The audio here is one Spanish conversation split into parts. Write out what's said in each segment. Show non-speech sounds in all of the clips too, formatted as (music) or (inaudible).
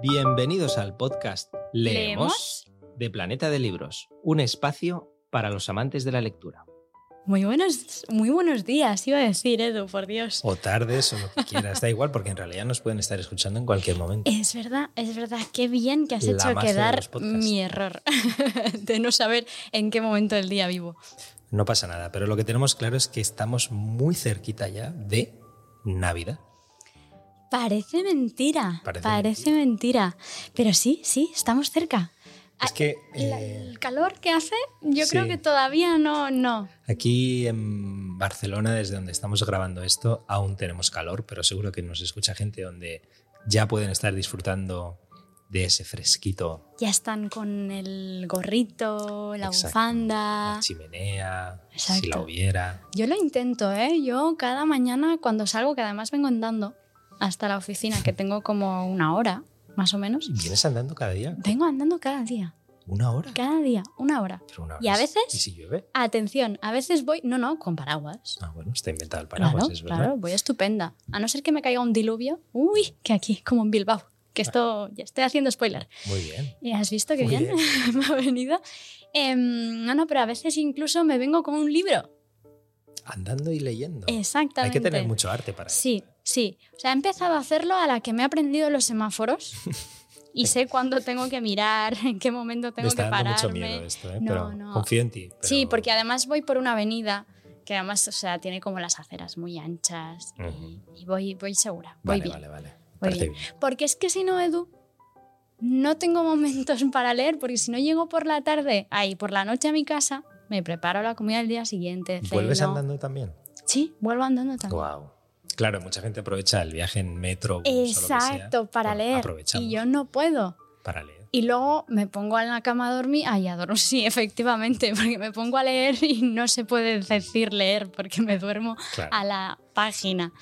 Bienvenidos al podcast Leemos, ¿Leemos? de Planeta de Libros, un espacio para los amantes de la lectura. Muy buenos, muy buenos días, iba a decir, Edu, por Dios. O tardes o lo que quieras, da igual, porque en realidad nos pueden estar escuchando en cualquier momento. Es verdad, es verdad, qué bien que has La hecho quedar mi error (laughs) de no saber en qué momento del día vivo. No pasa nada, pero lo que tenemos claro es que estamos muy cerquita ya de Navidad. Parece mentira, Parece parece, mentira. Pero sí, sí, estamos cerca. Es que La- eh, el calor que hace, yo sí. creo que todavía no, no. aquí en Barcelona, desde donde estamos grabando esto, aún tenemos calor, pero seguro que nos escucha gente donde ya pueden estar disfrutando de ese fresquito, Ya están con el gorrito, la Exacto. bufanda. la chimenea, si Exacto. la hubiera. Yo lo intento, ¿eh? Yo cada mañana cuando salgo, que además vengo andando hasta la oficina, que tengo como una hora, más o menos, ¿Vienes andando cada día? vengo andando cada día, ¿Una hora? cada día, una hora. Pero una hora ¿Y a es- veces? ¿Y si llueve? Atención, a veces voy, no, no, con paraguas. Ah, bueno, está inventado el paraguas, claro, es verdad. claro, voy estupenda. A no ser que me caiga un diluvio, uy, que aquí, como en Bilbao, que esto, ya estoy haciendo spoiler. Muy bien. ¿Y has visto qué Muy bien, (laughs) me ha venido? Em, no, no, pero a veces incluso me vengo con un libro. Andando y leyendo. Exactamente. Hay que tener mucho arte para eso. Sí, sí. O sea, he empezado a hacerlo a la que me he aprendido los semáforos (laughs) y sé cuándo tengo que mirar, en qué momento Me tengo está que pararme. mucho miedo esto, ¿eh? No, pero no. confío en ti. Sí, pero- porque además voy por una avenida que además, o sea, tiene como las aceras muy anchas y- Ujú. y, voy, voy segura, voy Vale, bien. vale, vale. Voy bien. bien. Porque es que si no, Edu, no tengo momentos (laughs) para leer, porque si no llego por la tarde, ahí por la noche a mi casa, me preparo la comida del día siguiente. ¿Vuelves ceno. andando también? Sí, vuelvo andando también. Wow. Claro, mucha gente aprovecha el viaje en metro. bus o lo que sea. Exacto, para leer. Y yo no puedo. para leer. Y luego me pongo en la cama a dormir. Ay, a dormir, (laughs) sí, efectivamente, porque me pongo a leer y no se puede decir leer porque me duermo Claro. a la página.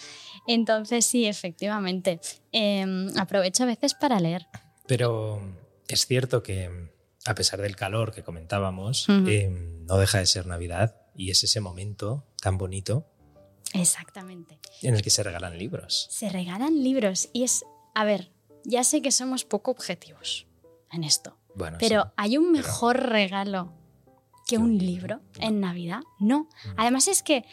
Entonces, sí, efectivamente. em, aprovecho a veces para leer. Pero es cierto que, a pesar del calor que comentábamos, Ujú. eh, no deja de ser Navidad y es ese momento tan bonito Exactamente. en el que se regalan libros. Se regalan libros y es, a ver, ya sé que somos poco objetivos en esto, Bueno, pero sí. ¿hay un pero- mejor regalo que un libro en Navidad? No. Mm. Además es que,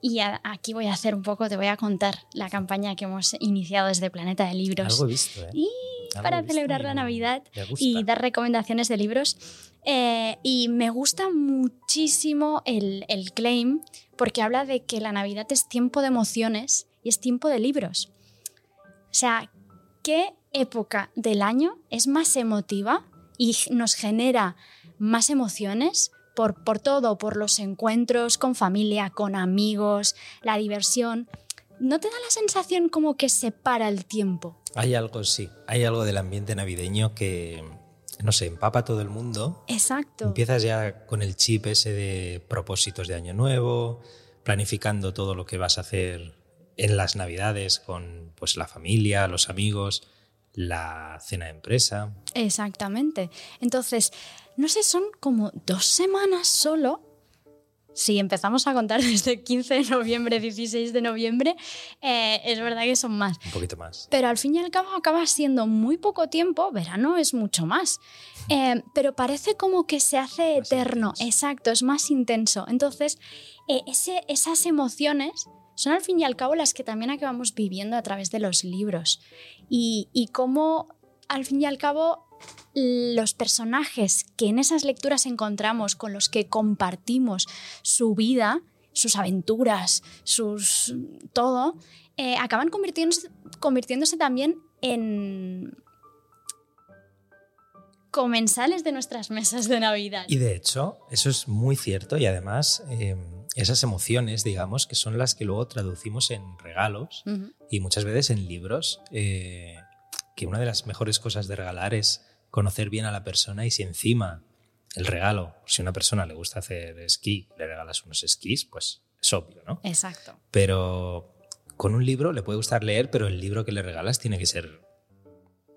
y a- aquí voy a hacer un poco, te voy a contar la campaña que hemos iniciado desde Planeta de Libros. Algo he visto, ¿eh? Y Para celebrar la Navidad y dar recomendaciones de libros. Eh, y me gusta muchísimo el, el claim porque habla de que la Navidad es tiempo de emociones y es tiempo de libros. O sea, ¿qué época del año es más emotiva y nos genera más emociones por, por todo, por los encuentros con familia, con amigos, la diversión? ¿No te da la sensación como que se para el tiempo? Hay algo, sí. Hay algo del ambiente navideño que, no sé, empapa a todo el mundo. Exacto. Empiezas ya con el chip ese de propósitos de año nuevo, planificando todo lo que vas a hacer en las navidades con pues, la familia, los amigos, la cena de empresa. Exactamente. Entonces, no sé, son como dos semanas solo. Si empezamos a contar (laughs) desde 15 de noviembre, 16 de noviembre, eh, es verdad que son más. Un poquito más. Pero al fin y al cabo acaba siendo muy poco tiempo, verano es mucho más. Eh, pero parece como que se hace Más eterno, intenso. exacto, es más intenso. Entonces, eh, ese- esas emociones son al fin y al cabo las que también acabamos viviendo a través de los libros. Y, y cómo al fin y al cabo los personajes que en esas lecturas encontramos, con los que compartimos su vida, sus aventuras, sus todo, eh, acaban convirtiéndose, convirtiéndose también en comensales de nuestras mesas de Navidad. Y de hecho, eso es muy cierto y además eh, esas emociones, digamos, que son las que luego traducimos en regalos y muchas veces en libros, eh, que una de las mejores cosas de regalar es conocer bien a la persona y si encima el regalo, si a una persona le gusta hacer esquí, le regalas unos esquís, pues es obvio, ¿no? Exacto. Pero con un libro le puede gustar leer, pero el libro que le regalas tiene que ser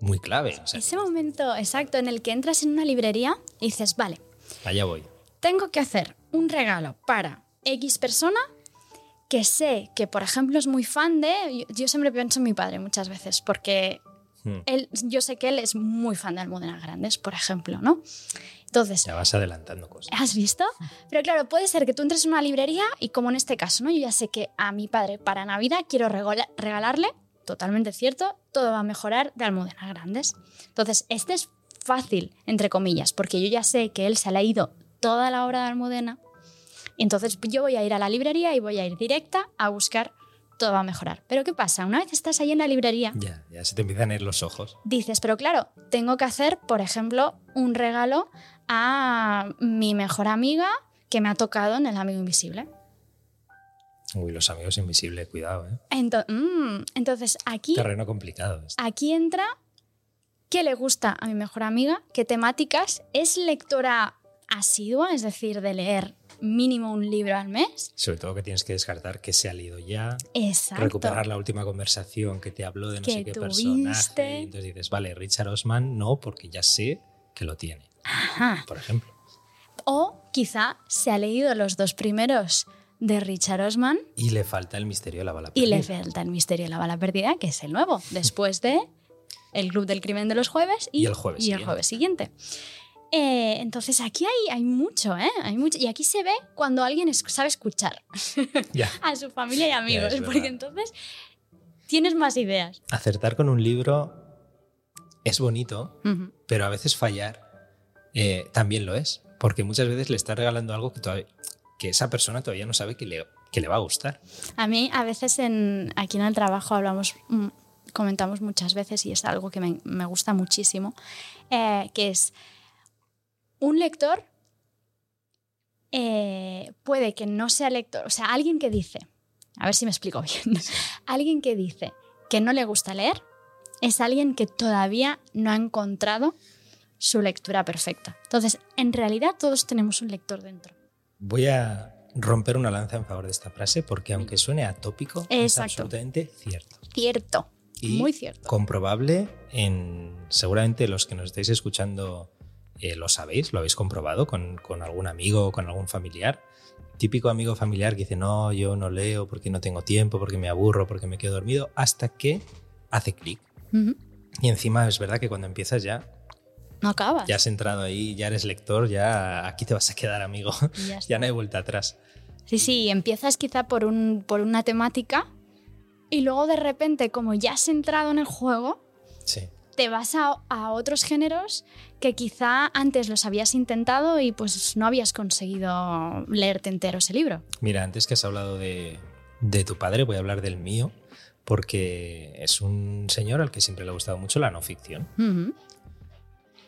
muy clave. O sea, Ese momento exacto en el que entras en una librería y dices, vale, allá voy. tengo que hacer un regalo para X persona que sé que, por ejemplo, es muy fan de... Yo, yo siempre pienso en mi padre muchas veces, porque Hmm. Él, yo sé que él es muy fan de Almudenas Grandes, por ejemplo, ¿no? Entonces, Ya vas adelantando cosas. ¿Has visto? Pero claro, puede ser que tú entres en una librería y como en este caso, ¿no? Yo ya sé que a mi padre para Navidad quiero regalarle, totalmente cierto, todo va a mejorar de Almudenas Grandes. Entonces, este es fácil, entre comillas, porque yo ya sé que él se ha leído toda la obra de Almudena. Y entonces yo voy a ir a la librería y voy a ir directa a buscar todo va a mejorar. Pero ¿qué pasa? Una vez estás ahí en la librería, Ya, ya se te empiezan a ir los ojos. dices, pero claro, tengo que hacer, por ejemplo, un regalo a mi mejor amiga que me ha tocado en El Amigo Invisible. Uy, los amigos invisibles, cuidado, ¿eh? Ento- mm, entonces, aquí, Terreno complicado. este. aquí entra qué le gusta a mi mejor amiga, qué temáticas, es lectora asidua, es decir, de leer mínimo un libro al mes. Sobre todo que tienes que descartar que se ha leído ya, Exacto. recuperar la última conversación que te habló de no Que sé qué tuviste. personaje. Entonces dices, vale, Richard Osman no, porque ya sé que lo tiene, Ajá. por ejemplo. O quizá se ha leído los dos primeros de Richard Osman Y le falta el misterio de la bala Y le perdida. falta el misterio de la bala perdida, que es el nuevo, después de El Club del Crimen de los Jueves y, Y el jueves y el siguiente. jueves siguiente. Eh, entonces aquí hay, hay mucho, ¿eh? Hay mucho. Y aquí se ve cuando alguien es- sabe escuchar (laughs) a su familia y amigos, porque entonces tienes más ideas. Acertar con un libro es bonito, pero a veces fallar eh, también lo es. Porque muchas veces le estás regalando algo que, todavía, que esa persona todavía no sabe que le, que le va a gustar. A mí a veces en, aquí en el trabajo hablamos, mm, comentamos muchas veces y es algo que me, me gusta muchísimo, eh, que es un lector eh, puede que no sea lector, o sea, alguien que dice, a ver si me explico bien, (laughs) alguien que dice que no le gusta leer es alguien que todavía no ha encontrado su lectura perfecta. Entonces, en realidad todos tenemos un lector dentro. Voy a romper una lanza en favor de esta frase porque aunque suene atópico, es absolutamente cierto. Cierto, Y muy cierto. comprobable en seguramente los que nos estáis escuchando eh, lo sabéis, lo habéis comprobado con, con algún amigo o con algún familiar. Típico amigo familiar que dice, no, yo no leo porque no tengo tiempo, porque me aburro, porque me quedo dormido, hasta que hace clic. Y encima es verdad que cuando empiezas ya, No acabas. ya has entrado ahí, ya eres lector, ya aquí te vas a quedar amigo, (laughs) ya no hay vuelta atrás. Sí, sí, empiezas quizá por, un, por una temática y luego de repente, como ya has entrado en el juego, Sí. Te vas a, a otros géneros que quizá antes los habías intentado y pues no habías conseguido leerte entero ese libro. Mira, antes que has hablado de, de tu padre, voy a hablar del mío, porque es un señor al que siempre le ha gustado mucho la no ficción.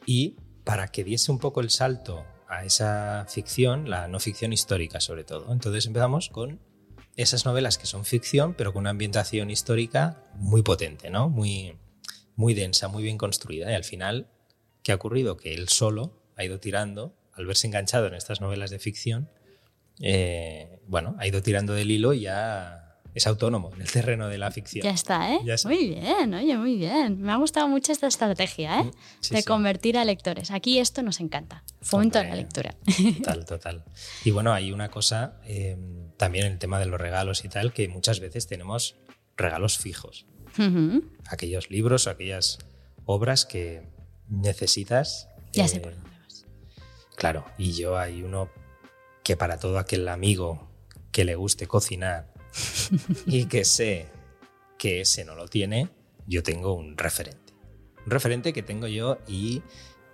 Y para que diese un poco el salto a esa ficción, la no ficción histórica sobre todo. Entonces empezamos con esas novelas que son ficción, pero con una ambientación histórica muy potente, ¿no? Muy, muy densa, muy bien construida. Y al final, ¿qué ha ocurrido? Que él solo ha ido tirando, al verse enganchado en estas novelas de ficción, eh, bueno, ha ido tirando del hilo y ya es autónomo en el terreno de la ficción. Ya está, ¿eh? Ya está. Muy bien, oye, muy bien. Me ha gustado mucho esta estrategia, ¿eh? Mm, sí, de sí. convertir a lectores. Aquí esto nos encanta. Fomento de la lectura. Total, total. Y bueno, hay una cosa eh, también el tema de los regalos y tal, que muchas veces tenemos regalos fijos. Aquellos libros o aquellas obras que necesitas. Ya eh, sé por dónde vas. Claro, y yo hay uno que para todo aquel amigo que le guste cocinar (laughs) y que sé que ese no lo tiene, yo tengo un referente. Un referente que tengo yo y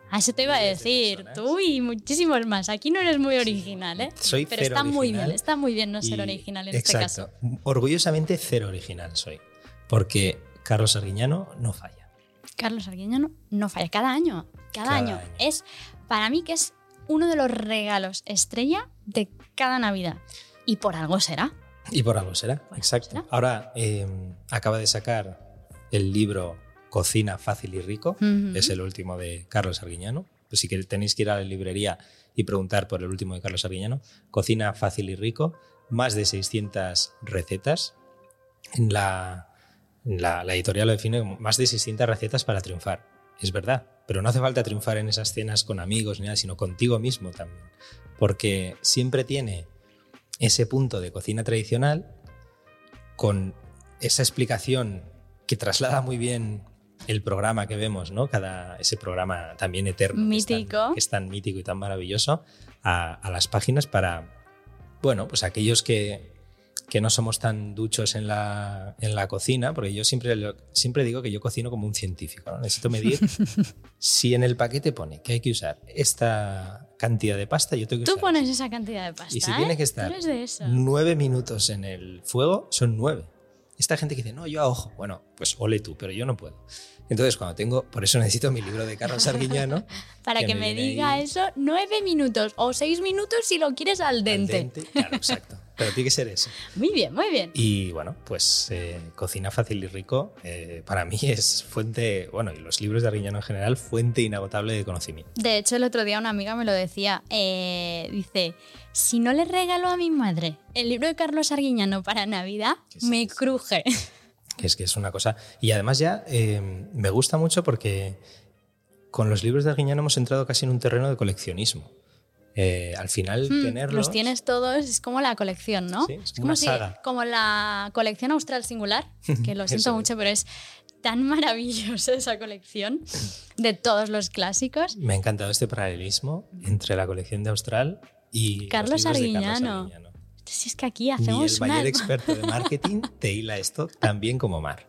Ah, eso te iba a decir. personas. Tú y muchísimos más. Aquí no eres muy original, ¿eh? soy Pero cero está muy bien, está muy bien no ser original en exacto. este caso. Orgullosamente cero original soy. Porque Carlos Arguiñano no falla. Carlos Arguiñano no falla. Cada año, cada, Cada año. año. Es, para mí, que es uno de los regalos estrella de cada Navidad. Y por algo será. Y por algo será. Por Exacto. será. Ahora eh, acaba de sacar el libro Cocina fácil y rico. Es el último de Carlos Arguiñano. Pues si tenéis que ir a la librería y preguntar por el último de Carlos Arguiñano. Cocina fácil y rico. Más de 600 recetas. En la, la, la editorial lo define como más de 600 recetas para triunfar. Es verdad, pero no hace falta triunfar en esas cenas con amigos ni nada, sino contigo mismo también. Porque siempre tiene ese punto de cocina tradicional con esa explicación que traslada muy bien el programa que vemos, ¿no? Cada, ese programa también eterno. que es tan- Mítico. Que es, tan, mítico y tan maravilloso, a, a las páginas para, bueno, pues aquellos que, que no somos tan duchos en la, en la cocina, porque yo siempre, lo- siempre digo que yo cocino como un científico, ¿no? Necesito medir (laughs) si en el paquete pone que hay que usar esta cantidad de pasta, yo tengo que Tú usar pones esa cantidad de pasta. y si ¿eh? tiene que estar nueve minutos en el fuego, son nueve. Esta gente que dice, no, yo a ojo. Bueno, pues ole tú, pero yo no puedo. Entonces, cuando tengo, por eso necesito mi libro de Carlos Arguiñano. (laughs) Para que que, me me, diga ahí- eso, nueve minutos o seis minutos si lo quieres al al dente. dente. Claro, exacto. Pero tiene que ser eso. Muy bien, muy bien. Y bueno, pues eh, Cocina Fácil y Rico eh, para mí (laughs) es fuente, bueno, y los libros de Arguiñano en general, fuente inagotable de conocimiento. De hecho, el otro día una amiga me lo decía. eh, dice, si no le regalo a mi madre el libro de Carlos Arguiñano para Navidad, me sí. cruje. (laughs) Que es que es una cosa. Y además ya me gusta mucho porque con los libros de Arguiñano hemos entrado casi en un terreno de coleccionismo. Eh, al final, Mm, tenerlos. Los tienes todos, es como la colección, ¿no? Sí, es como una si- saga. como la colección Austral Singular, que lo (laughs) siento mucho, pero es tan (laughs) maravillosa esa colección de todos los clásicos. Me ha encantado este paralelismo entre la colección de Austral y los Carlos Arguiñano. Si es que aquí Ni hacemos el mayor una... experto de (laughs) marketing te hila esto tan bien como Mar.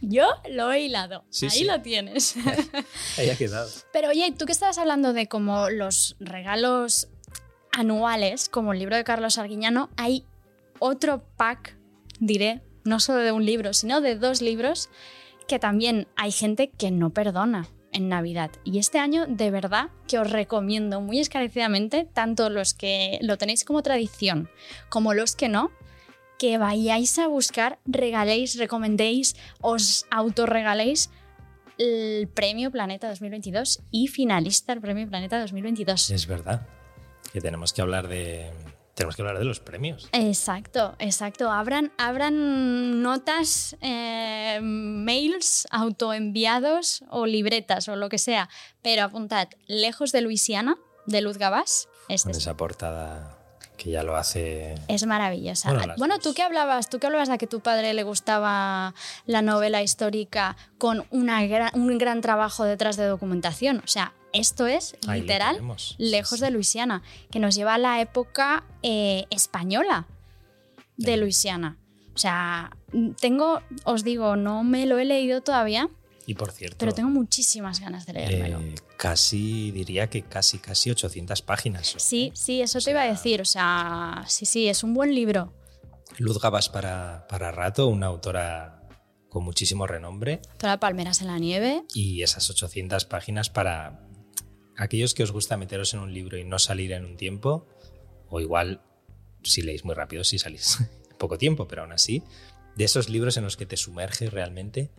Yo lo he hilado. Sí, Ahí sí. lo tienes. (laughs) Ahí ha quedado. Pero oye, tú que estabas hablando de como los regalos anuales, como el libro de Carlos Arguiñano, hay otro pack, diré, no solo de un libro, sino de dos libros, que también hay gente que no perdona en Navidad. Y este año, de verdad, que os recomiendo muy escarecidamente, tanto los que lo tenéis como tradición, como los que no, que vayáis a buscar, regaléis, recomendéis, os autorregaléis el Premio Planeta 2022 y finalista del Premio Planeta 2022. Es verdad que tenemos que hablar de tenemos que hablar de los premios. Exacto, exacto. Abran, abran notas, eh, mails autoenviados o libretas o lo que sea, pero apuntad, Lejos de Luisiana, de Luz Gabás. Este Con es, esa portada que ya lo hace. es maravillosa. Bueno, tú que hablabas, tú que hablabas de que tu padre le gustaba la novela histórica con una gran- un gran trabajo detrás de documentación. O sea, esto es Ahí literal lejos Sí, de. Luisiana, que nos lleva a la época eh, española de. Luisiana. O sea, tengo, os digo, no me lo he leído todavía, Y por cierto, pero tengo muchísimas ganas de leérmelo. eh, casi diría que casi casi 800 páginas. son, Sí, ¿eh? sí, eso O te iba a sea, decir. O sea, sí, sí, es un buen libro. Luz Gabas para, para rato, una autora con muchísimo renombre Toda Palmeras en la nieve. y esas 800 páginas para aquellos que os gusta meteros en un libro y no salir en un tiempo, o igual si leéis muy rápido, si salís (laughs) en poco tiempo, pero aún así, de esos libros en los que te sumerges realmente,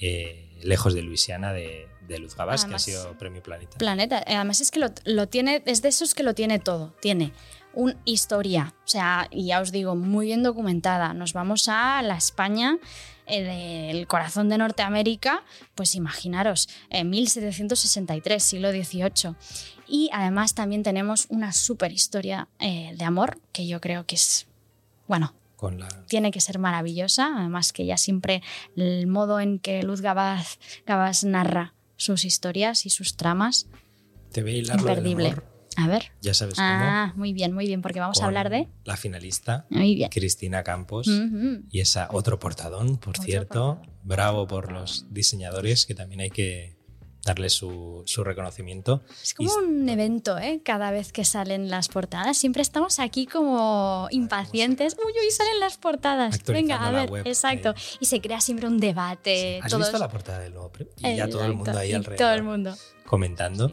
eh, lejos de Luisiana de, de Luz Además, que ha sido Premio Planeta. Planeta. Eh, Además es que lo, lo tiene, es de esos que lo tiene todo. Tiene una historia, o sea, y ya os digo, muy bien documentada. Nos vamos a la España eh, del corazón de Norteamérica, pues imaginaros, en 1763, siglo XVIII. Y además también tenemos una super historia eh, de amor, que yo creo que es, bueno, con la, tiene que ser maravillosa. Además que ya siempre el modo en que Luz Gabaz, Gabas narra sus historias y sus tramas, te del imperdible. A ver. ya sabes cómo. Ah, muy bien, muy bien, porque vamos a hablar de... La finalista, Muy bien. Cristina Campos. Y esa otro portadón, por Otro cierto. portadón. Bravo por los diseñadores, que también hay que darle su, su reconocimiento. Es como Y- un evento, ¿eh? Cada vez que salen las portadas. Siempre estamos aquí como impacientes. Uy, uy, salen las portadas. Venga, a ver. web, exacto. eh. Y se crea siempre un debate. ¿Has todos- visto la portada del nuevo premio? Y ya todo el mundo ahí alrededor Todo el mundo. comentando.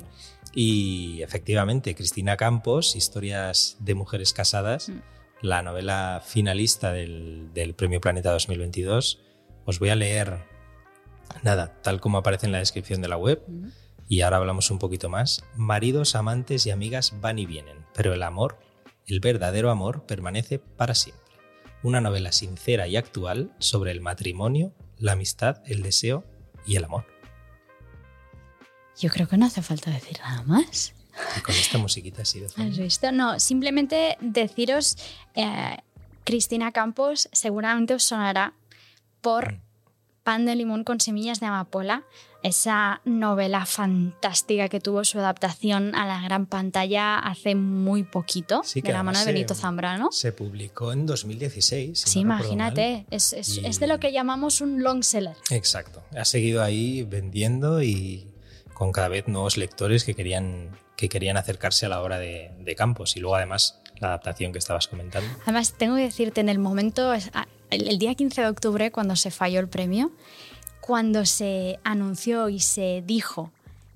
Y efectivamente, Cristina Campos, Historias de Mujeres Casadas, Mm. la novela finalista del, del Premio Planeta 2022. Os voy a leer, nada, tal como aparece en la descripción de la web. Y ahora hablamos un poquito más. Maridos, amantes y amigas van y vienen, pero el amor, el verdadero amor, permanece para siempre. Una novela sincera y actual sobre el matrimonio, la amistad, el deseo y el amor. Yo creo que no hace falta decir nada más. Y con esta musiquita de ¿Has visto? No, simplemente deciros, eh, Cristina Campos seguramente os sonará por, Pan de limón con semillas de amapola, esa novela fantástica que tuvo su adaptación a la gran pantalla hace muy poquito, Sí, de la mano de Benito se- Zambrano. Se publicó en 2016. si Sí, no imagínate, es, es- Y- es de lo que llamamos un long seller. Exacto. Ha seguido ahí vendiendo y con cada vez nuevos lectores que querían, que querían acercarse a la obra de, de Campos. Y luego, además, la adaptación que estabas comentando. Además, tengo que decirte, en el momento, el, día 15 de octubre, cuando se falló el premio, cuando se anunció y se dijo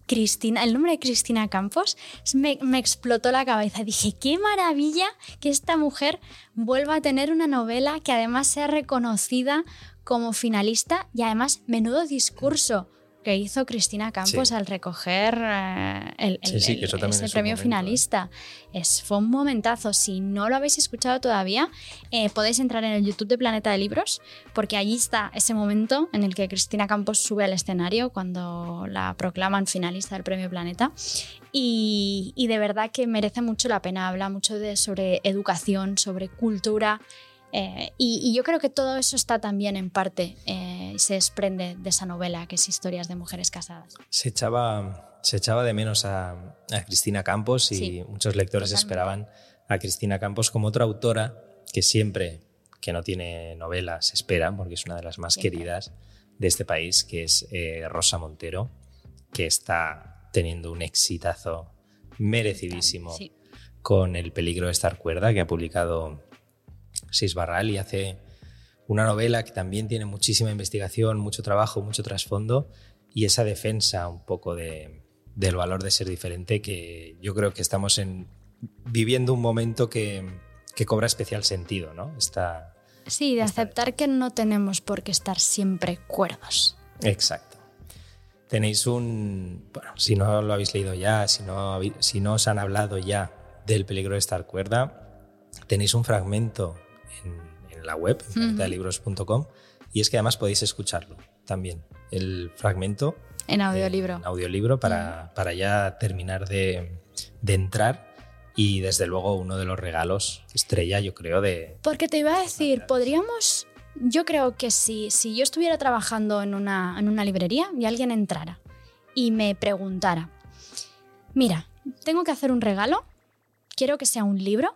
Cristina, el nombre de Cristina Campos, me, me explotó la cabeza. Dije, qué maravilla que esta mujer vuelva a tener una novela que además sea reconocida como finalista y además menudo discurso que hizo Cristina Campos Sí. al recoger eh, el, el- sí, ese es premio momento, ¿eh? finalista. Es, fue un momentazo. Si no lo habéis escuchado todavía, eh, podéis entrar en el YouTube de Planeta de Libros, porque allí está ese momento en el que Cristina Campos sube al escenario cuando la proclaman finalista del Premio Planeta. Y, y de verdad que merece mucho la pena. Habla mucho de, sobre educación, sobre cultura. Eh, y, y yo creo que todo eso está también en parte, eh, se desprende de esa novela que es Historias de Mujeres Casadas. Se echaba, se echaba de menos a, a Cristina Campos y Sí, muchos lectores totalmente. esperaban a Cristina Campos como otra autora que siempre que no tiene novelas espera, porque es una de las más Siempre. queridas de este país, que es eh, Rosa Montero, que está teniendo un exitazo merecidísimo Sí. con El peligro de estar cuerda, que ha publicado Sis Barral y hace una novela que también tiene muchísima investigación, mucho trabajo, mucho trasfondo y esa defensa un poco de, del valor de ser diferente que yo creo que estamos en, viviendo un momento que, que cobra especial sentido, ¿no? Está, Sí, de aceptar que no tenemos por qué estar siempre cuerdos. Exacto. Tenéis un. Bueno, si no lo habéis leído ya, si no, si no os han hablado ya del peligro de estar cuerda, tenéis un fragmento en, en la web, en planetadeliBros.com, y es que además podéis escucharlo también. El fragmento En audiolibro. en audiolibro para, para ya terminar de, de entrar. Y desde luego uno de los regalos estrella, yo creo, de. Porque te iba a decir, podríamos. Yo creo que si, si yo estuviera trabajando en una, en una librería y alguien entrara y me preguntara: Mira, tengo que hacer un regalo, quiero que sea un libro,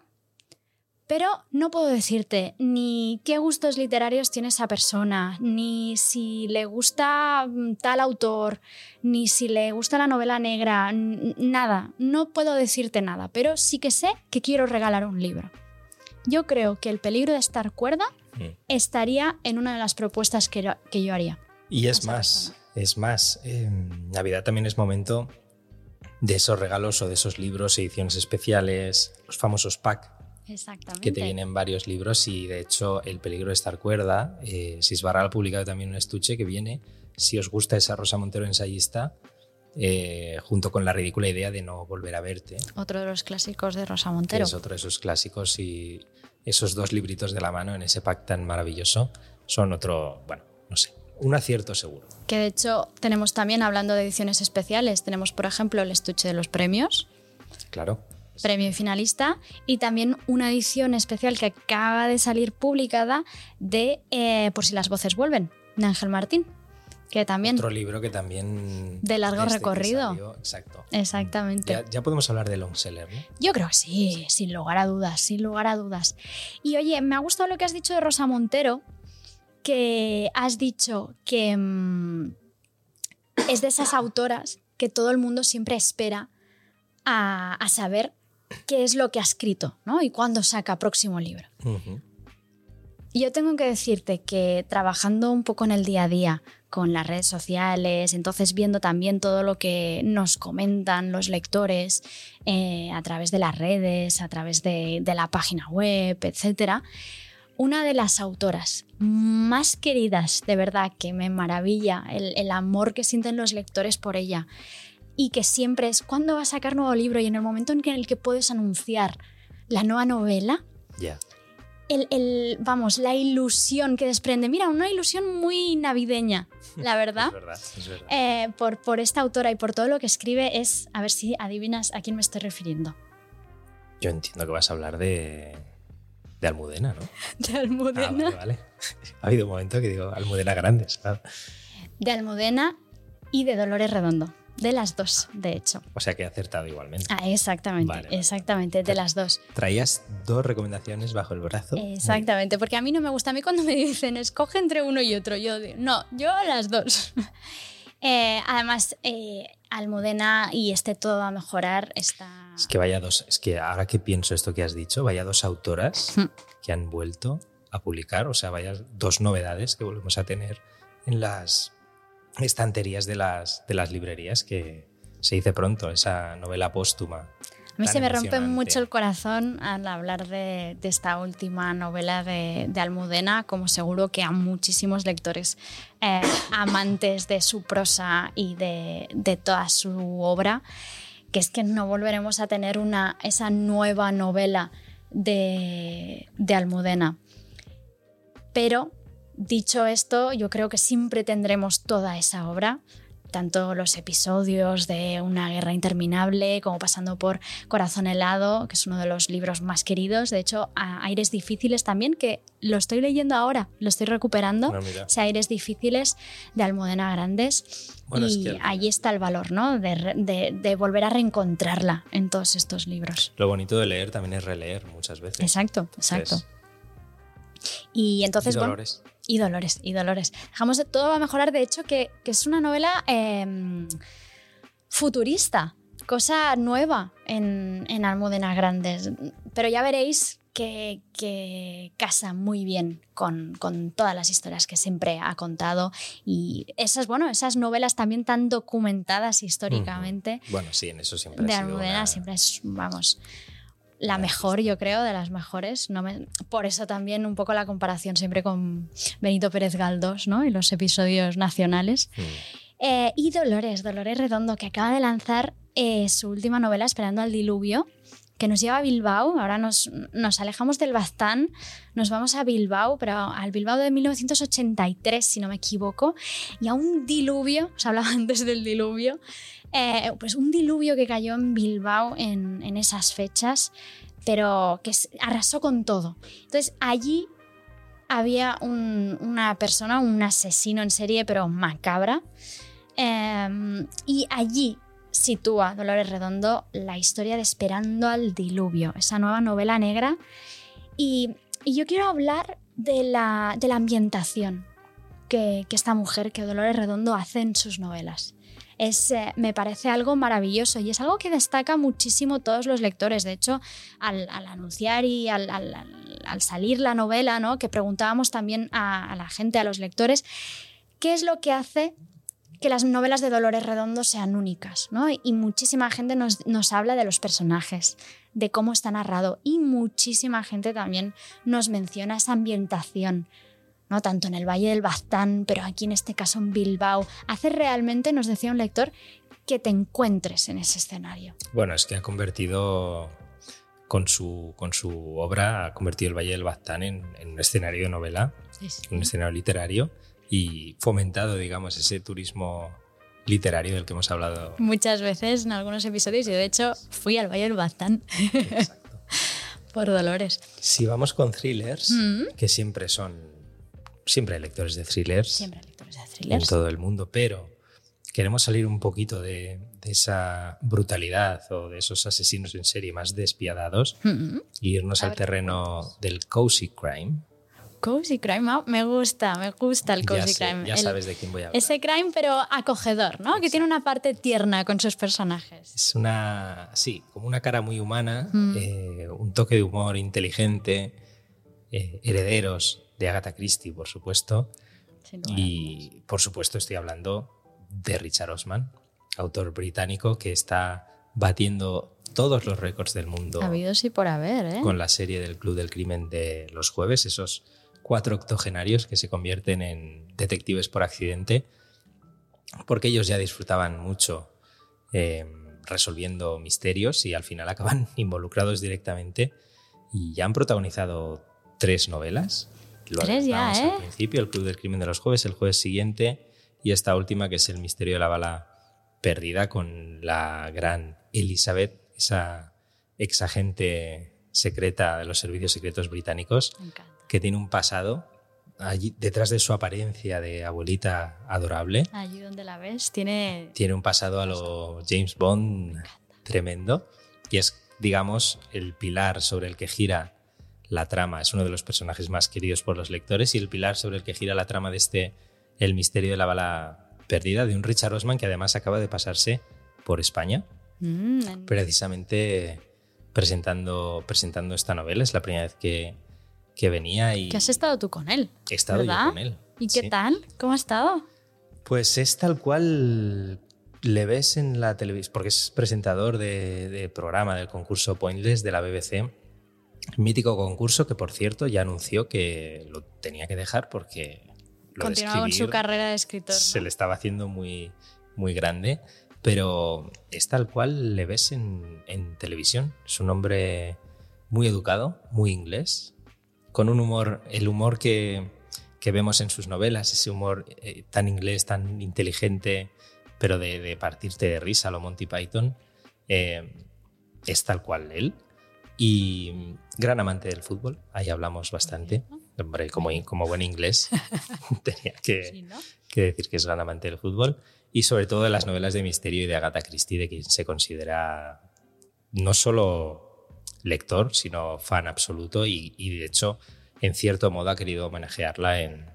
pero no puedo decirte ni qué gustos literarios tiene esa persona, ni si le gusta mm, tal autor, ni si le gusta la novela negra, nada. No puedo decirte nada, pero sí que sé que quiero regalar un libro. Yo creo que el peligro de estar cuerda Mm. estaría en una de las propuestas que, yo- que yo haría. Y es más, persona. es más, eh, Navidad también es momento de esos regalos o de esos libros, ediciones especiales, los famosos pack, Exactamente. que te vienen varios libros y de hecho El peligro de estar cuerda, eh, Sisbarral ha publicado también un estuche que viene, si os gusta esa Rosa Montero ensayista, eh, junto con la ridícula idea de no volver a verte, Otro de los clásicos de Rosa Montero. es otro de esos clásicos y esos dos libritos de la mano en ese pack tan maravilloso son otro, bueno, no sé, un acierto seguro. Que de hecho tenemos también, hablando de ediciones especiales, tenemos por ejemplo el estuche de los premios, Claro. Premio finalista, y también una edición especial que acaba de salir publicada de eh, Por si las voces vuelven, de Ángel Martín, que también... Otro libro que también... De largo que recorrido. salió- exacto. Exactamente. Ya, ya podemos hablar de Longseller, ¿no? Yo creo que sí, sin lugar a dudas, sin lugar a dudas. Y oye, me ha gustado lo que has dicho de Rosa Montero, que has dicho que mm, es de esas autoras que todo el mundo siempre espera a, a saber qué es lo que ha escrito, ¿no? Y cuándo saca próximo libro. Yo tengo que decirte que trabajando un poco en el día a día con las redes sociales, entonces viendo también todo lo que nos comentan los lectores eh, a través de las redes, a través de, de la página web, etc. Una de las autoras más queridas, de verdad, que me maravilla el, el amor que sienten los lectores por ella y que siempre es, ¿cuándo va a sacar nuevo libro? Y en el momento en el que puedes anunciar la nueva novela, Ya. el, el- vamos, la ilusión que desprende. Mira, una ilusión muy navideña, (laughs) la verdad. Es verdad, es verdad. Eh, por, por esta autora y por todo lo que escribe es, a ver si adivinas a quién me estoy refiriendo. Yo entiendo que vas a hablar de, De Almudena, ¿no? (laughs) De Almudena. Ah, vale, vale. (laughs) Ha habido un momento que digo Almudena Grandes. claro. De Almudena y de Dolores Redondo. De las dos, de hecho. O sea que he acertado igualmente. Ah, exactamente, Vale, vale. exactamente, de las dos. Traías dos recomendaciones bajo el brazo. Exactamente, porque a mí no me gusta. A mí cuando me dicen escoge entre uno y otro, yo digo, no, yo las dos. (laughs) Eh, además, eh, Almudena y este todo a mejorar está. Es que vaya dos, es que ahora que pienso esto que has dicho, vaya dos autoras que han vuelto a publicar, o sea, vaya dos novedades que volvemos a tener en las estanterías de las, de las librerías que se dice pronto, esa novela póstuma. A mí se me rompe mucho el corazón al hablar de, de esta última novela de, de Almudena, como seguro que a muchísimos lectores eh, amantes de su prosa y de, de toda su obra, que es que no volveremos a tener una, esa nueva novela de, de Almudena. Pero, dicho esto, yo creo que siempre tendremos toda esa obra, tanto los episodios de Una guerra interminable como pasando por Corazón helado, que es uno de los libros más queridos, de hecho, a Aires difíciles también, que lo estoy leyendo ahora, lo estoy recuperando. Ese Aires difíciles de Almudena Grandes. Bueno, es y que al- ahí está el valor, ¿no? De, re- de- de volver a reencontrarla en todos estos libros. Lo bonito de leer también es releer muchas veces. Exacto, exacto. Es- Y entonces, y. y Dolores, y Dolores. Dejamos de todo va a mejorar, de hecho, que, que es una novela eh, futurista, cosa nueva en, en Almudena Grandes. Pero ya veréis que, que casa muy bien con, con todas las historias que siempre ha contado. Y esas, bueno, esas novelas también tan documentadas históricamente Bueno, sí, en eso siempre de ha sido Almudena una- siempre es, vamos, la mejor, yo creo, de las mejores. No me- por eso también un poco la comparación siempre con Benito Pérez Galdós, ¿no? Y los episodios nacionales. Mm. Eh, y Dolores, Dolores Redondo, que acaba de lanzar eh, su última novela, Esperando al Diluvio, que nos lleva a Bilbao. Ahora nos, nos alejamos del Baztán, nos vamos a Bilbao, pero al Bilbao de 1983, si no me equivoco, y a un diluvio, (laughs) os hablaba antes del diluvio, eh, pues un diluvio que cayó en Bilbao en, en esas fechas, pero que arrasó con todo. Entonces allí había un- una persona, un asesino en serie, pero macabra, eh, y allí sitúa Dolores Redondo la historia de Esperando al Diluvio, esa nueva novela negra. Y, yo quiero hablar de la, ambientación que, esta mujer, que Dolores Redondo, hace en sus novelas. Es, eh, me parece algo maravilloso y es algo que destaca muchísimo todos los lectores. De hecho, al, anunciar y al, al- al- al salir la novela, ¿no? que preguntábamos también a la gente, a los lectores, ¿qué es lo que hace que las novelas de Dolores Redondo sean únicas? ¿no? Y muchísima gente nos, nos habla de los personajes, de cómo está narrado y muchísima gente también nos menciona esa ambientación. ¿no? tanto en el Valle del Baztán, pero aquí en este caso en Bilbao, hace realmente, nos decía un lector, que te encuentres en ese escenario. Bueno, es que ha convertido con su, con su obra, ha convertido el Valle del Baztán en, en un escenario de novela, un escenario literario y fomentado, digamos, ese turismo literario del que hemos hablado. Muchas veces en algunos episodios, y de hecho fui al Valle del Baztán Exacto. (laughs) por Dolores. Si vamos con thrillers, Mm. que siempre son, siempre hay lectores de thrillers Siempre lectores de en thrillers. todo el mundo, pero queremos salir un poquito de, de esa brutalidad o de esos asesinos en serie más despiadados Mm. e irnos A al ver. terreno del cozy crime. Cozy crime, me gusta, me gusta el cozy ya sé, crime. ya El- sabes de quién voy a hablar. ese crime, pero acogedor, ¿no? Que tiene una parte tierna con sus personajes. Es una, sí, como una cara muy humana, Mm. eh, un toque de humor inteligente, eh, herederos de Agatha Christie, por supuesto. Y por supuesto estoy hablando de Richard Osman, autor británico que está batiendo todos los récords del mundo Habidos y por haber, ¿eh? con la serie del Club del Crimen de los jueves, esos cuatro octogenarios que se convierten en detectives por accidente, porque ellos ya disfrutaban mucho eh, resolviendo misterios y al final acaban (laughs) involucrados directamente y ya han protagonizado tres novelas. Lo Tres ya, ¿eh? Al principio, el Club del Crimen de los jueves, el jueves siguiente y esta última que es el misterio de la bala perdida con la gran Elizabeth, esa ex agente secreta de los servicios secretos británicos que tiene un pasado allí detrás de su apariencia de abuelita adorable. Allí donde la ves, tiene... Tiene un pasado a lo James Bond tremendo y es, digamos, el pilar sobre el que gira la trama. Es uno de los personajes más queridos por los lectores y el pilar sobre el que gira la trama de este El misterio de la bala perdida de un Richard Osman que además acaba de pasarse por España. Mm, precisamente presentando, presentando esta novela. Es la primera vez que, que venía y... Que has estado tú con él. He estado yo con él. ¿Y qué tal? ¿Cómo ha estado? Pues es tal cual le ves en la televisión, porque es presentador de, programa del concurso Pointless de la BBC. Mítico concurso que, por cierto, ya anunció que lo tenía que dejar porque... Continuaba con su carrera de escritor. Se le estaba haciendo muy, muy grande, pero es tal cual le ves en, en televisión. Es un hombre muy educado, muy inglés, con un humor, el humor que, vemos en sus novelas, ese humor eh, tan inglés, tan inteligente, pero de, partirte de risa, lo Monty Python, eh, es tal cual él. Y gran amante del fútbol, ahí hablamos bastante. Hombre, como, como buen inglés, (laughs) tenía que, que, decir que es gran amante del fútbol. Y sobre todo de las novelas de misterio y de Agatha Christie, de quien se considera no solo lector, sino fan absoluto y, de hecho, en cierto modo, ha querido homenajearla en,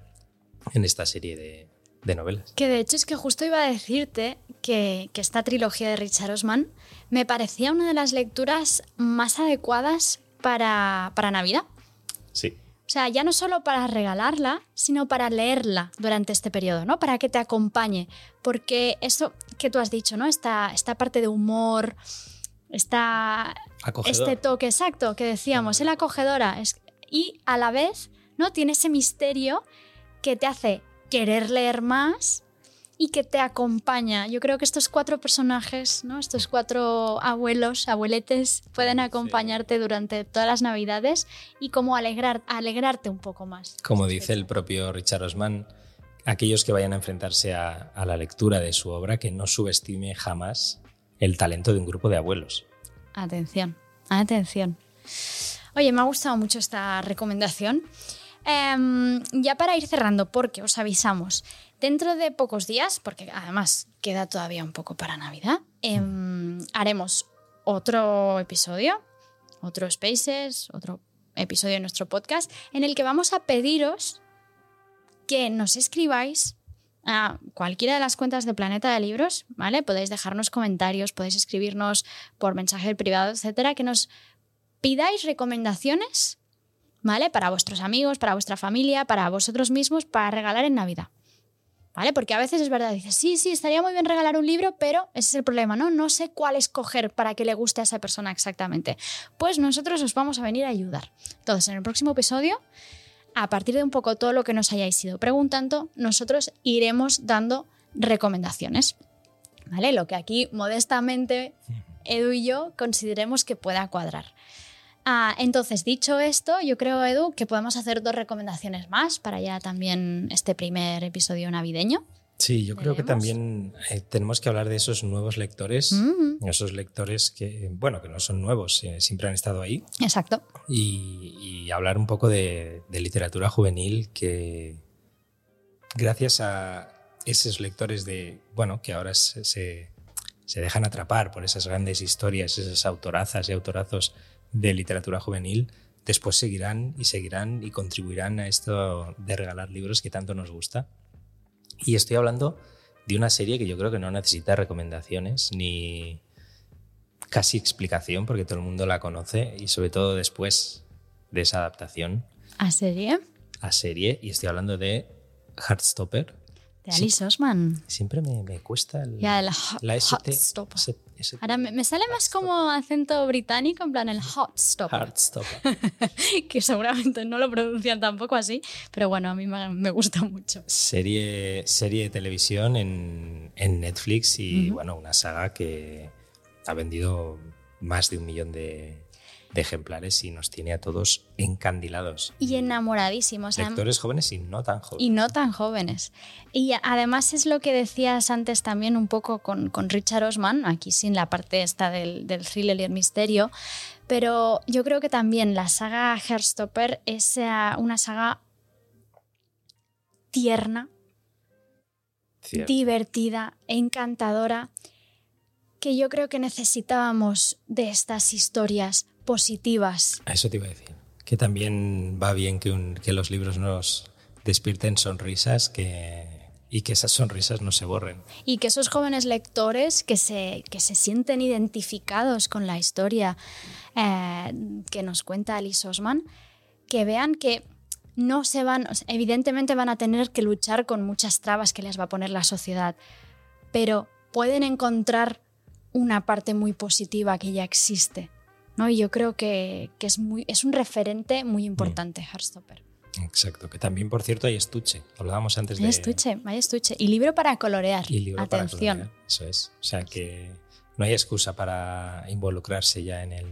esta serie de, novelas. Que de hecho es que justo iba a decirte que, esta trilogía de Richard Osman me parecía una de las lecturas más adecuadas para, para Navidad. Sí. O sea, ya no solo para regalarla, sino para leerla durante este periodo, ¿no? Para que te acompañe. Porque eso que tú has dicho, ¿no? Esta, esta parte de humor, esta, este toque exacto que decíamos, el acogedora. Es, y a la vez, ¿no? Tiene ese misterio que te hace querer leer más y que te acompaña. Yo creo que estos cuatro personajes, ¿no? estos cuatro abuelos, abueletes, pueden acompañarte durante todas las navidades y como alegrar, alegrarte un poco más. Como dice el propio Richard Osman, aquellos que vayan a enfrentarse a, a la lectura de su obra, que no subestime jamás el talento de un grupo de abuelos. Atención, atención. Oye, me ha gustado mucho esta recomendación. Em, ya para ir cerrando, porque os avisamos, dentro de pocos días, porque además queda todavía un poco para Navidad, em, haremos otro episodio, otro Spaces, otro episodio de nuestro podcast, en el que vamos a pediros que nos escribáis a cualquiera de las cuentas de Planeta de Libros, ¿vale? Podéis dejarnos comentarios, podéis escribirnos por mensaje privado, etcétera, que nos pidáis recomendaciones, ¿vale? Para vuestros amigos, para vuestra familia, para vosotros mismos, para regalar en Navidad. ¿Vale? Porque a veces es verdad, dices, sí, sí, estaría muy bien regalar un libro, pero ese es el problema, ¿no? No sé cuál escoger para que le guste a esa persona exactamente. Pues nosotros os vamos a venir a ayudar. Entonces, en el próximo episodio a partir de un poco todo lo que nos hayáis ido preguntando, nosotros iremos dando recomendaciones. ¿Vale? Lo que aquí modestamente Edu y yo consideremos que pueda cuadrar. Ah, entonces, dicho esto, yo creo, Edu, que podemos hacer dos recomendaciones más para ya también este primer episodio navideño. Sí, yo creo que también eh, tenemos que hablar de esos nuevos lectores, mm. esos lectores que, bueno, que no son nuevos, eh, siempre han estado ahí. Exacto. Y, hablar un poco de, literatura juvenil que, gracias a esos lectores de, bueno, que ahora se, se dejan atrapar por esas grandes historias, esas autorazas y autorazos de literatura juvenil, después seguirán y seguirán y contribuirán a esto de regalar libros que tanto nos gusta. Y estoy hablando de una serie que yo creo que no necesita recomendaciones ni casi explicación porque todo el mundo la conoce y sobre todo después de esa adaptación. ¿A serie? A serie y estoy hablando de Heartstopper. De Alice Osman. Siempre me, me cuesta el, la la ST. Ahora me, sale más como acento británico, en plan el hot stopper. (laughs) que seguramente no lo pronuncian tampoco así, pero bueno, a mí me, gusta mucho. Serie, serie de televisión en, en Netflix y bueno, una saga que ha vendido más de un millón de, de ejemplares y nos tiene a todos encandilados. Y enamoradísimos. Lectores jóvenes y no tan jóvenes. Y no tan jóvenes. Y además es lo que decías antes también un poco con, con Richard Osman, aquí sin la parte esta del, del thriller y el misterio, Pero yo creo que también la saga Heartstopper es eh, una saga tierna, Cierto. divertida, encantadora, que yo creo que necesitábamos de estas historias positivas. Eso te iba a decir. Que también va bien que, un- que los libros nos despierten sonrisas que, y que esas sonrisas no se borren. Y que esos jóvenes lectores que se, que se sienten identificados con la historia eh, que nos cuenta Alice Osman, que vean que no se van, evidentemente van a tener que luchar con muchas trabas que les va a poner la sociedad, pero pueden encontrar una parte muy positiva que ya existe. ¿No? Y yo creo que, que es, muy, es un referente muy importante, Heartstopper. Exacto. Que también, por cierto, hay estuche. Hablábamos antes de... Hay estuche, hay estuche. Y libro para colorear. Y libro para Atención. colorear. Eso es. O sea que no hay excusa para involucrarse ya en el,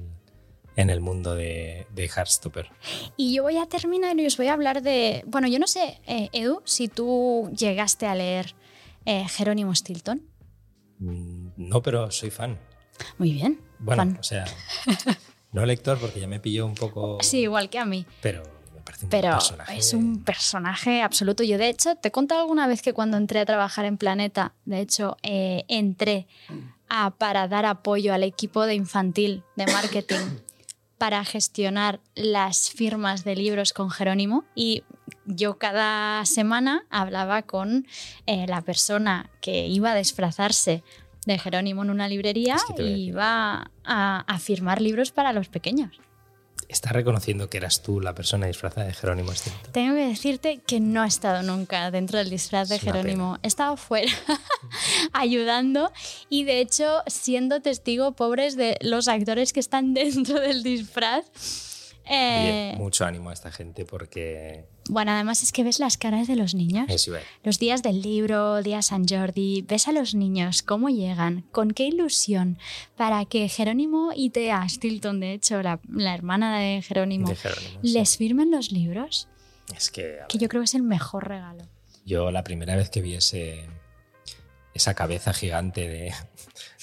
en el mundo de, de Heartstopper. Y yo voy a terminar y os voy a hablar de. Bueno, yo no sé, eh, Edu, si tú llegaste a leer eh, Jerónimo Stilton. Mm, No, pero soy fan. Muy bien. Bueno, fan. o sea, no lector porque ya me pilló un poco... (laughs) Sí, igual que a mí. Pero me parece un Pero personaje... es un personaje absoluto. Yo, de hecho, te he contado alguna vez que cuando entré a trabajar en Planeta, de hecho, eh, entré a- para dar apoyo al equipo de infantil de marketing (laughs) para gestionar las firmas de libros con Jerónimo y yo cada semana hablaba con eh, la persona que iba a disfrazarse de Jerónimo en una librería Es que y iba a, a firmar libros para los pequeños. Está reconociendo que eras tú la persona disfrazada de Jerónimo Stilton. Tengo que decirte que no he estado nunca dentro del disfraz de Es Jerónimo. He estado fuera (laughs) ayudando y de hecho siendo testigo pobres de los actores que están (laughs) dentro del disfraz. Eh, Oye, mucho ánimo a esta gente porque bueno, además es que ves las caras de los niños. eso Los días del libro, día San Jordi, ves a los niños cómo llegan, con qué ilusión, para que Jerónimo y Tea Stilton, de hecho, la, la hermana de Jerónimo, de Jerónimo. sí. les firmen los libros, Es que, que yo creo que es el mejor regalo. yo la primera vez que vi ese, esa cabeza gigante de,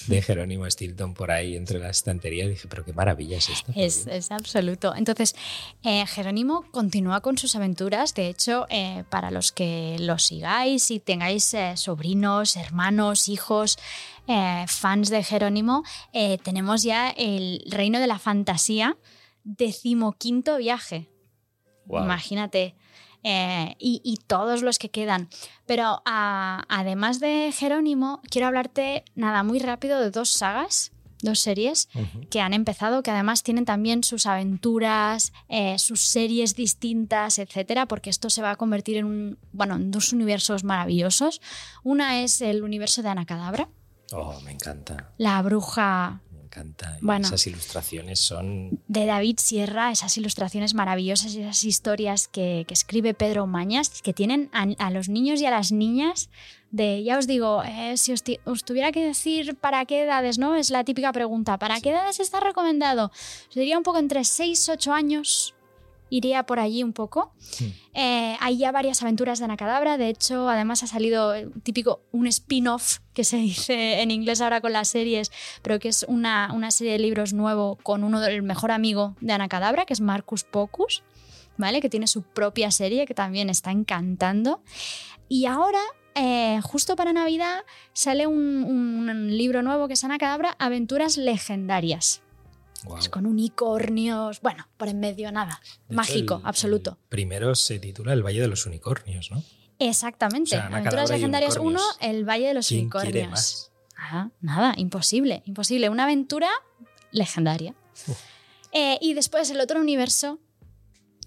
de Jerónimo Stilton por ahí entre las estanterías, dije, pero qué maravilla es esto. Es, Dios". es absoluto. Entonces, eh, Jerónimo continúa con sus aventuras. De hecho, eh, para los que lo sigáis y tengáis eh, sobrinos, hermanos, hijos, fans de Jerónimo, tenemos ya el Reino de la Fantasía, decimoquinto viaje. Imagínate. Eh, y, y todos los que quedan. Pero a- además de Jerónimo, quiero hablarte nada muy rápido de dos sagas, dos series que han empezado, que además tienen también sus aventuras, eh, sus series distintas, etcétera, porque esto se va a convertir en, un, bueno, en dos universos maravillosos. Una es el universo de Ana Cadabra, Oh, me encanta, la bruja encanta. Bueno. Esas ilustraciones son... de David Sierra, esas ilustraciones maravillosas y esas historias que, que escribe Pedro Mañas, que tienen a, a los niños y a las niñas de, ya os digo, eh, si os, tuviera que decir para qué edades, ¿no? Es la típica pregunta, ¿para qué edades está recomendado? Os diría un poco entre 6 y 8 años, iría por allí un poco. Eh, hay ya varias aventuras de Ana Cadabra, de hecho, además ha salido el típico un spin-off que se (laughs) dice en inglés ahora con las series, pero que es una, una serie de libros nuevo con uno del mejor amigo de Ana Cadabra, que es Marcus Pocus, ¿vale? Que tiene su propia serie que también está encantando. Y ahora, eh, justo para Navidad, sale un, un libro nuevo que es Ana Cadabra, Aventuras Legendarias. Pues con unicornios, bueno, por en medio nada. De hecho, Mágico, el- absoluto. el primero se titula El Valle de los Unicornios, ¿no? Exactamente. O sea, Ana Aventuras y Legendarias 1, unicornios. El Valle de los ¿Quién Unicornios. quiere más? Nada, nada, imposible, imposible. Una aventura legendaria. Eh, y después el otro universo,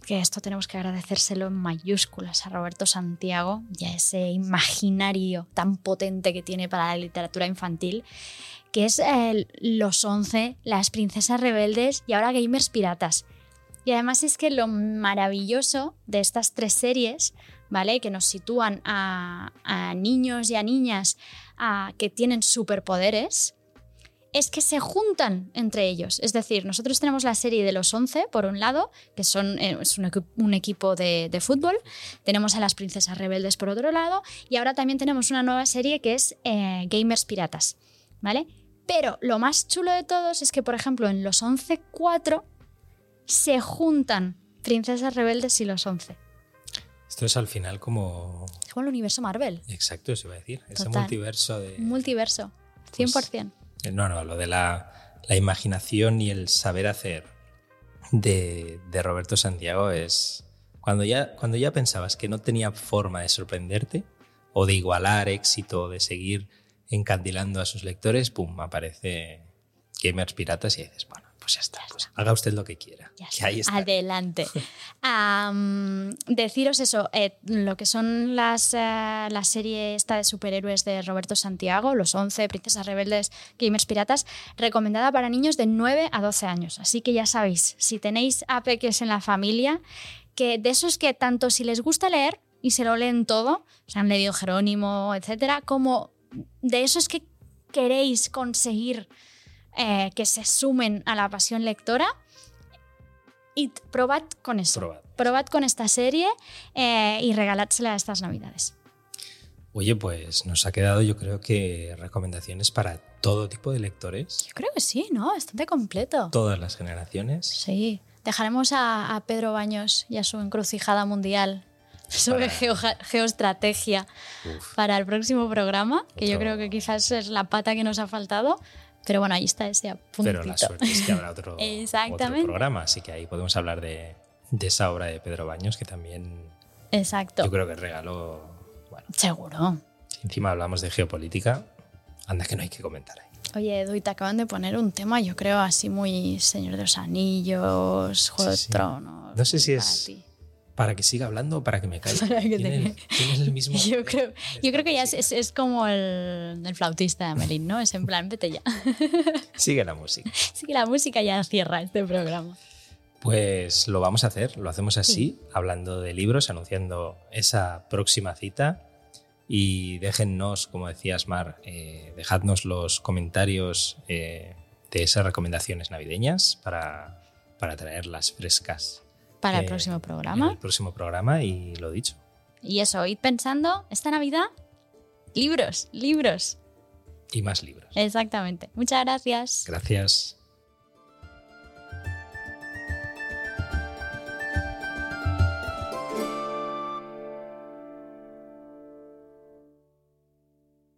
que esto tenemos que agradecérselo en mayúsculas a Roberto Santiago, ya ese imaginario tan potente que tiene para la literatura infantil, que es eh, Los Once, Las Princesas Rebeldes y ahora Gamers Piratas. Y además es que lo maravilloso de estas tres series, ¿vale? Que nos sitúan a, niños y a niñas que tienen superpoderes, es que se juntan entre ellos. Es decir, nosotros tenemos la serie de los 11, por un lado, que son, eh, es un, equi- un equipo de, de fútbol. Tenemos a las princesas rebeldes por otro lado. Y ahora también tenemos una nueva serie que es eh, Gamers Piratas. ¿Vale? Pero lo más chulo de todos es que, por ejemplo, en los 11.4 se juntan Princesas Rebeldes y los 11. Esto es al final como... Es como el universo Marvel. Exacto, eso iba a decir. Ese Total. multiverso de... Multiverso. 100%. Eh, No, no, lo de la, la imaginación y el saber hacer de, de Roberto Santiago es... Cuando ya, cuando ya pensabas que no tenía forma de sorprenderte o de igualar éxito o de seguir encandilando a sus lectores, pum, aparece Gamers Piratas y dices, bueno, pues ya está, pues haga usted lo que quiera. Ya que ahí está. Adelante. (laughs) Deciros eso, eh, lo que son las, eh, la serie esta de superhéroes de Roberto Santiago, Los 11, Princesas Rebeldes, Gamers Piratas, recomendada para niños de 9 a 12 años. Así que ya sabéis, si tenéis a peques en la familia, que de esos que tanto si les gusta leer y se lo leen todo, se han leído Jerónimo, etcétera, como de esos que queréis conseguir eh, que se sumen a la pasión lectora, y probad con eso. Probad. Probad con esta serie eh, y regaládsela estas navidades. Oye, pues nos ha quedado yo creo que recomendaciones para todo tipo de lectores, Yo creo que sí, ¿no? Bastante completo. todas las generaciones. Sí. Dejaremos a, a Pedro Baños y a su encrucijada mundial sobre Para- geoestrategia Uf. para el próximo programa, que yo creo que quizás es la pata que nos ha faltado. Pero bueno, ahí está ese apuntito. Pero la suerte es que habrá otro, (laughs) Exactamente. otro programa, así que ahí podemos hablar de, de esa obra de Pedro Baños que también Exacto. yo creo que regaló. Bueno, Seguro. encima hablamos de geopolítica, anda que no hay que comentar ahí. Oye, Edu, y te acaban de poner un tema, yo creo, así muy Señor de los Anillos, Juego Sí, de sí. Tronos. No sé si es- ti. ¿Para que siga hablando o para que me (laughs) te- ¿Tiene, el mismo. (laughs) Yo creo, yo creo que ya es, es- es como el, el flautista de Amelín, ¿no? Es en plan, vete ya. (laughs) Sigue la música. Así que la música ya cierra este programa. Pues lo vamos a hacer, lo hacemos así, hablando de libros, anunciando esa próxima cita. Y déjennos, como decías, Mar, eh, dejadnos los comentarios eh, de esas recomendaciones navideñas para, para traerlas frescas. Para el eh, próximo programa. el próximo programa y lo dicho. Y eso, id pensando, esta Navidad, libros, libros. Y más libros. Exactamente. Muchas gracias. Gracias.